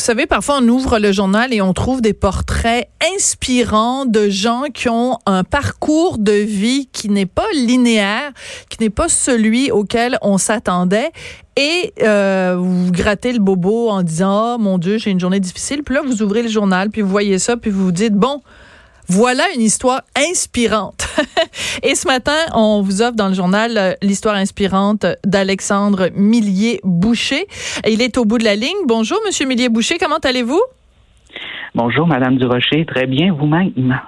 Vous savez, parfois on ouvre le journal et on trouve des portraits inspirants de gens qui ont un parcours de vie qui n'est pas linéaire, qui n'est pas celui auquel on s'attendait. Et euh, vous grattez le bobo en disant, oh mon Dieu, j'ai une journée difficile. Puis là, vous ouvrez le journal, puis vous voyez ça, puis vous vous dites, bon, voilà une histoire inspirante. Et ce matin, on vous offre dans le journal euh, l'histoire inspirante d'Alexandre Millier-Boucher. Il est au bout de la ligne. Bonjour, Monsieur Millier-Boucher, comment allez-vous? Bonjour, Madame Durocher. Très bien, vous-même.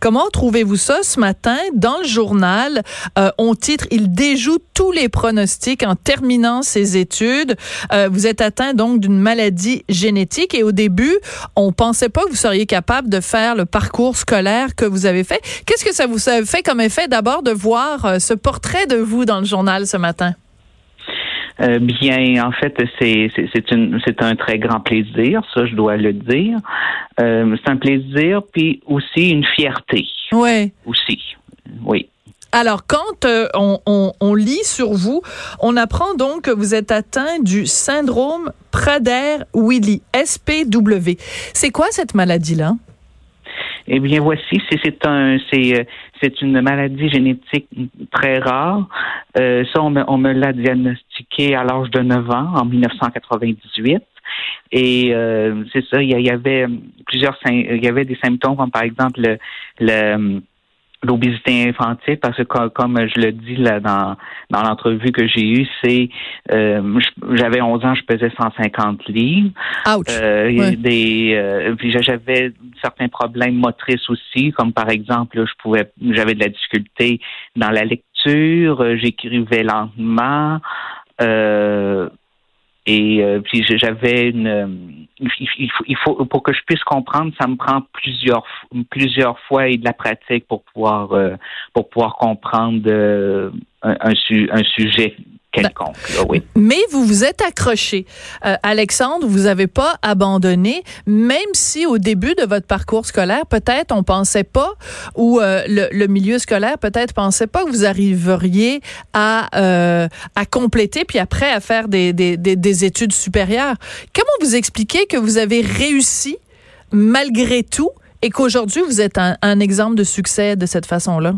Comment trouvez-vous ça ce matin? Dans le journal? Euh, on titre Il déjoue tous les pronostics en terminant ses études. Euh, vous êtes atteint donc d'une maladie génétique et au début, on pensait pas que vous seriez capable de faire le parcours scolaire que vous avez fait. Qu'est-ce que ça vous fait comme effet d'abord de voir euh, ce portrait de vous dans le journal ce matin? Euh, bien, en fait, c'est c'est un très grand plaisir, ça je dois le dire. Euh, c'est un plaisir puis aussi une fierté. Oui. Aussi, oui. Alors, quand euh, on, on, on, lit sur vous, on apprend donc que vous êtes atteint du syndrome Prader-Willi, SPW. C'est quoi cette maladie-là? Eh bien, voici, c'est un, c'est, euh, c'est une maladie génétique très rare. Euh, ça, on me, on me l'a diagnostiqué à l'âge de 9 ans, en 1998. Et euh, c'est ça, il y, avait plusieurs, il y avait des symptômes comme par exemple le, le l'obésité infantile parce que comme, je le dis là dans dans l'entrevue que j'ai eue, c'est euh, j'avais 11 ans, je pesais 150 livres. Euh, des euh, puis j'avais certains problèmes motrices aussi, comme par exemple, je pouvais j'avais de la difficulté dans la lecture, euh, j'écrivais lentement. Euh, et euh, puis j'avais une il, faut, il faut pour que je puisse comprendre, ça me prend plusieurs plusieurs fois et de la pratique pour pouvoir pour pouvoir comprendre un, un, un sujet mais vous vous êtes accroché. Euh, Alexandre, vous n'avez pas abandonné, même si au début de votre parcours scolaire, peut-être on pensait pas, ou euh, le, milieu scolaire peut-être pensait pas que vous arriveriez à, euh, à compléter, puis après à faire des, des, des, études supérieures. Comment vous expliquez que vous avez réussi malgré tout et qu'aujourd'hui vous êtes un exemple de succès de cette façon-là?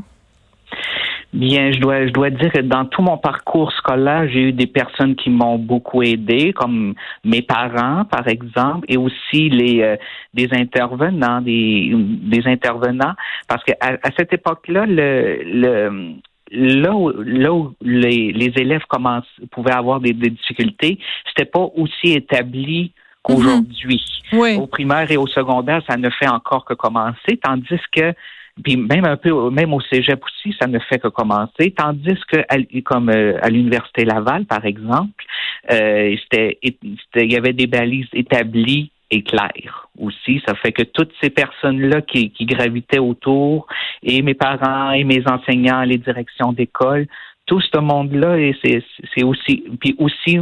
Bien, je dois, je dois dire que dans tout mon parcours scolaire, j'ai eu des personnes qui m'ont beaucoup aidé, comme mes parents, par exemple, et aussi les euh, des intervenants, des, des intervenants, parce que à, cette époque-là, le, le là où, là où les, les élèves commencent, pouvaient avoir des, des difficultés, c'était pas aussi établi qu'aujourd'hui. Oui. Au primaire et au secondaire, ça ne fait encore que commencer, tandis que puis même un peu, même au cégep aussi, ça ne fait que commencer. Tandis que, comme euh, à l'université Laval, par exemple, euh, c'était, il y avait des balises établies et claires aussi. Ça fait que toutes ces personnes-là qui, qui gravitaient autour, et mes parents, et mes enseignants, les directions d'école, tout ce monde-là, et c'est, aussi, puis aussi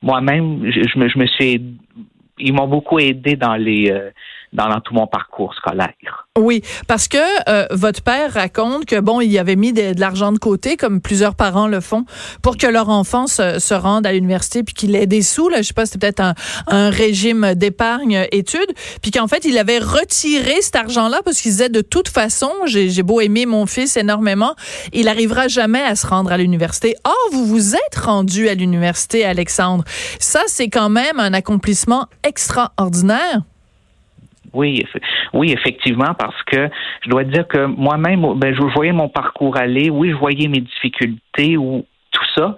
moi-même, je, me, je me suis, ils m'ont beaucoup aidé dans les, euh, dans, tout mon parcours scolaire. Oui, parce que euh, votre père raconte que bon, il avait mis de, l'argent de côté, comme plusieurs parents le font, pour que leur enfant se, se rende à l'université, puis qu'il ait des sous. Là, je sais pas, c'était peut-être un, un, régime d'épargne études, puis qu'en fait, il avait retiré cet argent-là parce qu'il disait de toute façon, j'ai beau aimer mon fils énormément, il arrivera jamais à se rendre à l'université. Or, vous vous êtes rendu à l'université, Alexandre. Ça, c'est quand même un accomplissement extraordinaire. Oui, oui, effectivement, parce que je dois dire que moi-même, ben, je voyais mon parcours aller. Oui, je voyais mes difficultés ou tout ça,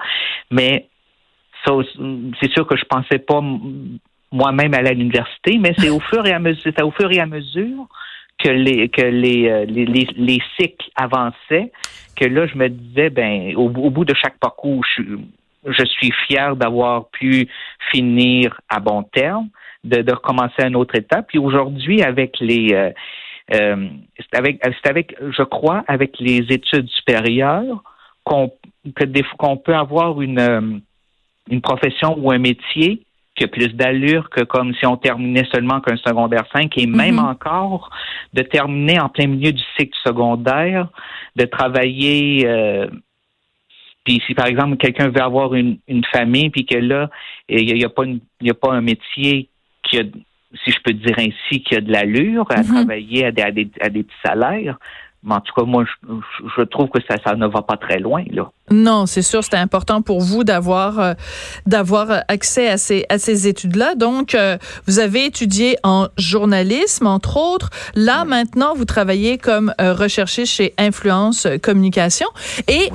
mais ça, c'est sûr que je pensais pas moi-même aller à l'université, mais c'est au fur et à mesure, c'est au fur et à mesure que les que les, euh, les, les, cycles avançaient que là je me disais ben au, au bout de chaque parcours je, je suis fier d'avoir pu finir à bon terme de, de recommencer une autre étape. Puis aujourd'hui, avec les euh, euh c'est avec, avec, je crois, avec les études supérieures qu'on que des, qu'on peut avoir une euh, une profession ou un métier qui a plus d'allure que comme si on terminait seulement qu'un secondaire 5 et même mm-hmm. encore de terminer en plein milieu du cycle secondaire, de travailler euh, puis si par exemple quelqu'un veut avoir une, une famille puis que là il n'y a, a, pas il y a pas un métier qui a si je peux dire ainsi, qui a de l'allure à mm-hmm. travailler à des, à des, à des petits salaires. Mais en tout cas, moi, je, je trouve que ça, ça ne va pas très loin, là. Non, c'est sûr, c'était important pour vous d'avoir euh, d'avoir accès à ces à ces études-là. Donc, euh, vous avez étudié en journalisme, entre autres. Là, maintenant, vous travaillez comme euh, recherché chez Influence Communication. Et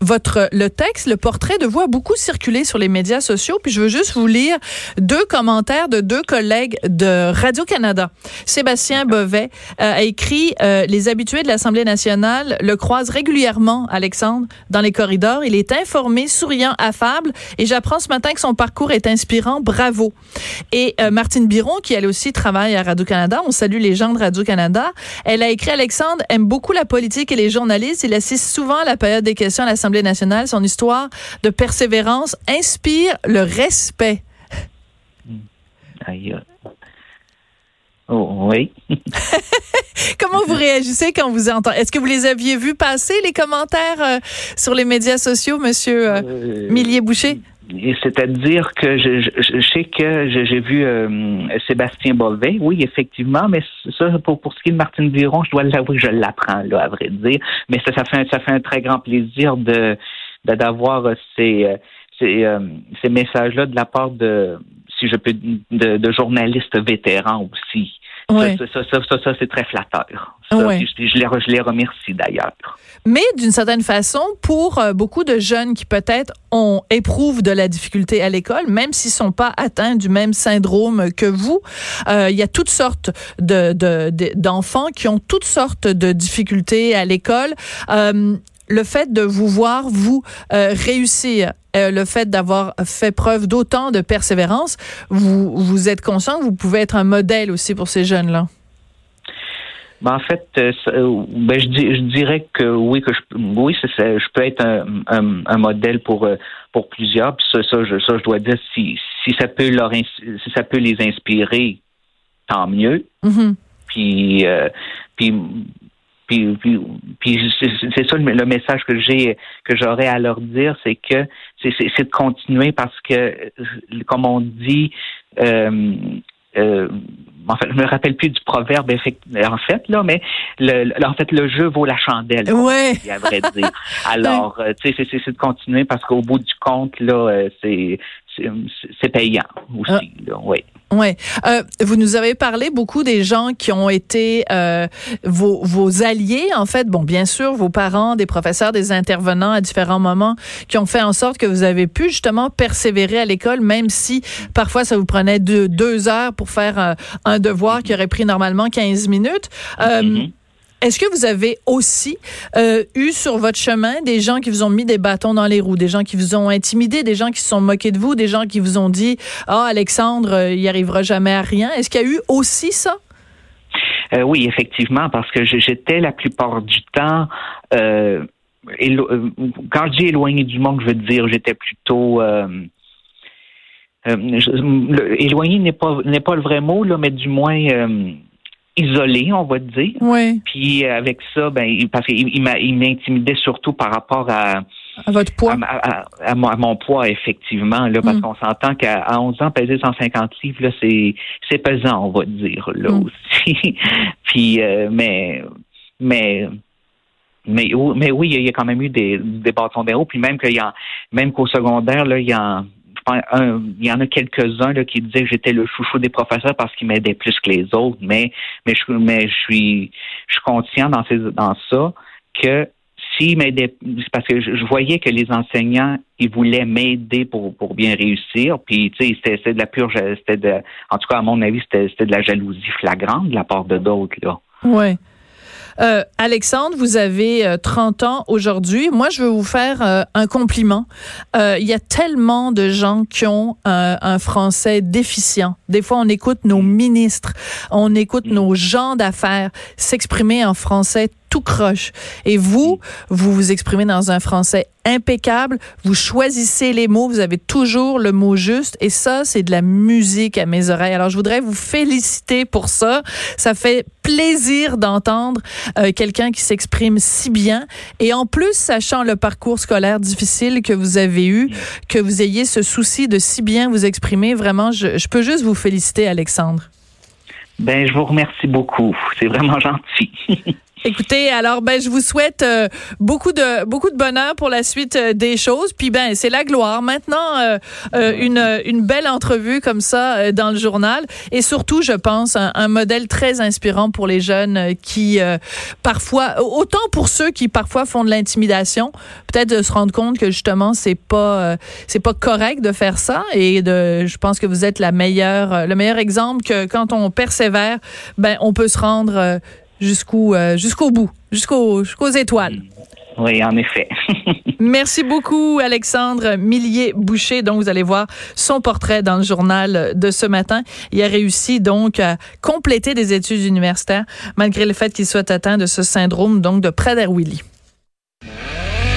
votre le texte, le portrait de vous a beaucoup circulé sur les médias sociaux. Puis, je veux juste vous lire deux commentaires de deux collègues de Radio Canada. Sébastien Bovet a écrit les habitués de l'Assemblée nationale le croisent régulièrement, Alexandre, dans les corridors il est informé, souriant, affable. Et j'apprends ce matin que son parcours est inspirant. Bravo. Et euh, Martine Biron, qui elle aussi travaille à Radio-Canada, on salue les gens de Radio-Canada, elle a écrit Alexandre aime beaucoup la politique et les journalistes. Il assiste souvent à la période des questions à l'Assemblée nationale. Son histoire de persévérance inspire le respect. Oh, oui. Comment vous réagissez quand vous entendez? Est-ce que vous les aviez vus passer, les commentaires euh, sur les médias sociaux, Monsieur euh, euh Millier-Boucher? C'est-à-dire que je, je, sais que j'ai vu euh, Sébastien Bovet, oui, effectivement, mais ça, pour, pour ce qui est de Martine Viron, je dois l'avouer je l'apprends, là, à vrai dire. Mais ça, ça fait un, ça fait un très grand plaisir de d'avoir ces, ces, ces messages-là de la part de si je peux, de, de journalistes vétérans aussi. Ça, ça, ça, ça c'est très flatteur. Ouais. Je, je, les, je, les, remercie d'ailleurs. Mais d'une certaine façon, pour euh, beaucoup de jeunes qui peut-être ont éprouvent de la difficulté à l'école, même s'ils sont pas atteints du même syndrome que vous, euh, il y a toutes sortes de, d'enfants qui ont toutes sortes de difficultés à l'école. Euh, le fait de vous voir, vous, euh, réussir, euh, le fait d'avoir fait preuve d'autant de persévérance, vous, vous êtes conscient que vous pouvez être un modèle aussi pour ces jeunes-là? Ben, en fait, euh, ben, je, je, dirais que oui, que je, oui, je peux être un, un, modèle pour pour plusieurs. Puis ça, ça, je, ça, je dois dire si si ça peut leur si ça peut les inspirer, tant mieux. Mm-hmm. Puis puis puis, puis, c'est ça le, message que j'ai que j'aurais à leur dire, c'est que c'est de continuer parce que, comme on dit, euh, euh, en fait, je me rappelle plus du proverbe en fait là, mais le, en fait le jeu vaut la chandelle. Ouais. À vrai dire. Alors, euh, tu sais, c'est de continuer parce qu'au bout du compte là, euh, c'est c'est payant aussi. Ah. Là, oui. Ouais. Euh, vous nous avez parlé beaucoup des gens qui ont été euh, vos, vos alliés, en fait. Bon, bien sûr, vos parents, des professeurs, des intervenants à différents moments qui ont fait en sorte que vous avez pu justement persévérer à l'école, même si parfois ça vous prenait deux, deux heures pour faire euh, un devoir qui aurait pris normalement 15 minutes. Euh, mm-hmm. Est-ce que vous avez aussi euh, eu sur votre chemin des gens qui vous ont mis des bâtons dans les roues, des gens qui vous ont intimidé, des gens qui se sont moqués de vous, des gens qui vous ont dit "Ah Alexandre, euh, il arrivera jamais à rien." Est-ce qu'il y a eu aussi ça? Euh, Oui, effectivement, parce que j'étais la plupart du temps quand je dis éloigné du monde, je veux dire, j'étais plutôt éloigné n'est pas pas le vrai mot là, mais du moins isolé, on va dire. Oui. Puis euh, avec ça, ben parce qu'il il m'intimidait surtout par rapport à à votre poids? À, mon, poids, effectivement, là, parce mm. qu'on s'entend qu'à 11 ans, peser 150 livres, là, c'est, c'est pesant, on va dire, là mm. aussi. Puis, euh, mais, mais, mais, mais oui, il y a quand même eu des, des bâtons d'héros, puis même qu'il y a, même qu'au secondaire, là, il y a, il y en a quelques-uns qui disaient que j'étais le chouchou des professeurs parce qu'ils m'aidaient plus que les autres, mais mais je suis je suis conscient dans ces dans ça que s'ils m'aidaient parce que je, voyais que les enseignants ils voulaient m'aider pour bien réussir, puis tu sais c'était de la pure c'était de en tout cas à mon avis c'était c'était de la jalousie flagrante de la part de d'autres là. Ouais. Euh, Alexandre, vous avez 30 euh, ans aujourd'hui. Moi, je veux vous faire euh, un compliment. Il y a tellement de gens qui ont un français déficient. Des fois, on écoute nos ministres, on écoute nos gens d'affaires s'exprimer en français tout croche. Et vous, vous vous exprimez dans un français impeccable, vous choisissez les mots, vous avez toujours le mot juste et ça, c'est de la musique à mes oreilles. Alors, je voudrais vous féliciter pour ça. Ça fait plaisir d'entendre euh, quelqu'un qui s'exprime si bien et en plus, sachant le parcours scolaire difficile que vous avez eu, que vous ayez ce souci de si bien vous exprimer, vraiment, je, je peux juste vous féliciter, Alexandre. Ben, je vous remercie beaucoup. C'est vraiment gentil. Écoutez, alors ben je vous souhaite euh, beaucoup de beaucoup de bonheur pour la suite euh, des choses. Puis ben c'est la gloire. Maintenant euh, une une belle entrevue comme ça dans le journal et surtout je pense un, un modèle très inspirant pour les jeunes qui parfois autant pour ceux qui parfois font de l'intimidation, peut-être de se rendre compte que justement c'est pas c'est pas correct de faire ça et de je pense que vous êtes la meilleure le meilleur exemple que quand on persévère, ben on peut se rendre jusqu'au euh, jusqu'au bout, jusqu'aux jusqu'aux étoiles. Oui, en effet. Merci beaucoup, Alexandre Millier-Boucher. Donc, vous allez voir son portrait dans le journal de ce matin. Il a réussi donc à compléter des études universitaires malgré le fait qu'il soit atteint de ce syndrome donc de Prader-Willi.